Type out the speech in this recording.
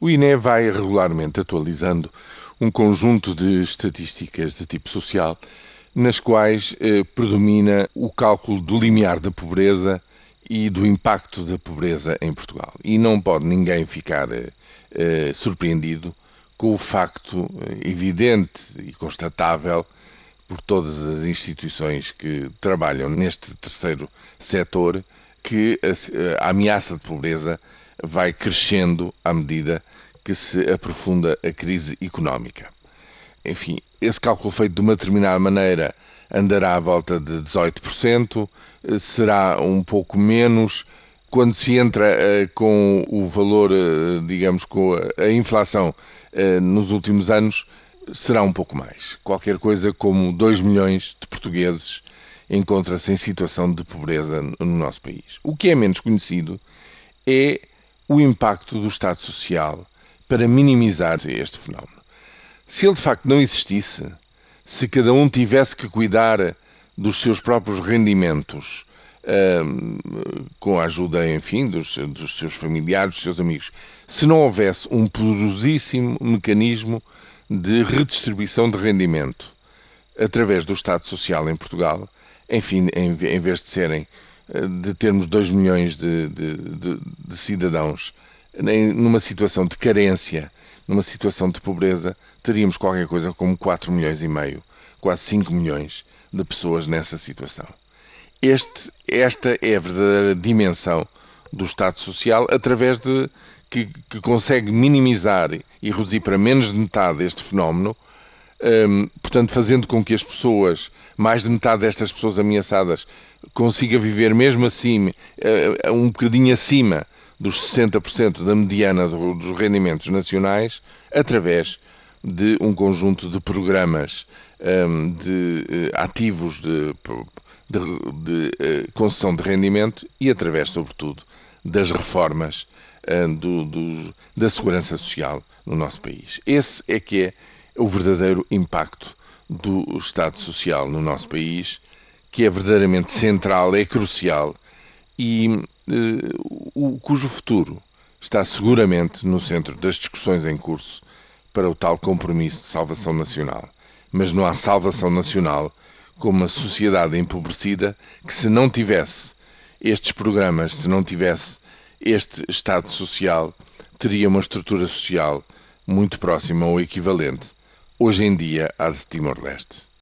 O INE vai regularmente atualizando um conjunto de estatísticas de tipo social, nas quais eh, predomina o cálculo do limiar da pobreza e do impacto da pobreza em Portugal. E não pode ninguém ficar eh, eh surpreendido com o facto eh, evidente e constatável por todas as instituições que trabalham neste terceiro setor que a, a ameaça de pobreza vai crescendo à medida que se aprofunda a crise económica. Enfim, esse cálculo feito de uma determinada maneira andará à volta de 18%, será um pouco menos quando se entra uh, com o valor, uh, digamos, com a, inflação nos últimos anos, será um pouco mais. Qualquer coisa como 2 milhões de portugueses encontra-se em situação de pobreza no nosso país. O que é menos conhecido é o impacto do Estado Social para minimizar este fenómeno. Se ele de facto não existisse, se cada um tivesse que cuidar dos seus próprios rendimentos, com a ajuda, enfim, dos, dos, seus familiares, dos seus amigos, se não houvesse um poderosíssimo mecanismo de redistribuição de rendimento através do Estado Social em Portugal, enfim, em, em vez de serem de termos 2 milhões de, de, de, de cidadãos numa situação de carência, numa situação de pobreza, teríamos qualquer coisa como 4 milhões e meio, quase 5 milhões de pessoas nessa situação. Este, esta é a verdadeira dimensão do Estado Social através de que, que consegue minimizar e reduzir para menos de metade este fenómeno um, portanto, fazendo com que as pessoas, mais de metade destas pessoas ameaçadas, consiga viver mesmo assim, um bocadinho acima dos 60% da mediana do, dos rendimentos nacionais, através de um conjunto de programas um, de uh, ativos de, de, de concessão de rendimento e através, sobretudo, das reformas do, do, da segurança social no nosso país. Esse é que é o verdadeiro impacto do Estado Social no nosso país, que é verdadeiramente central, é crucial e uh, o, cujo futuro está seguramente no centro das discussões em curso para o tal compromisso de salvação nacional. Mas não há salvação nacional como uma sociedade empobrecida que, se não tivesse estes programas, se não tivesse este Estado Social, teria uma estrutura social muito próxima ou equivalente hoje em dia à de Timor-Leste.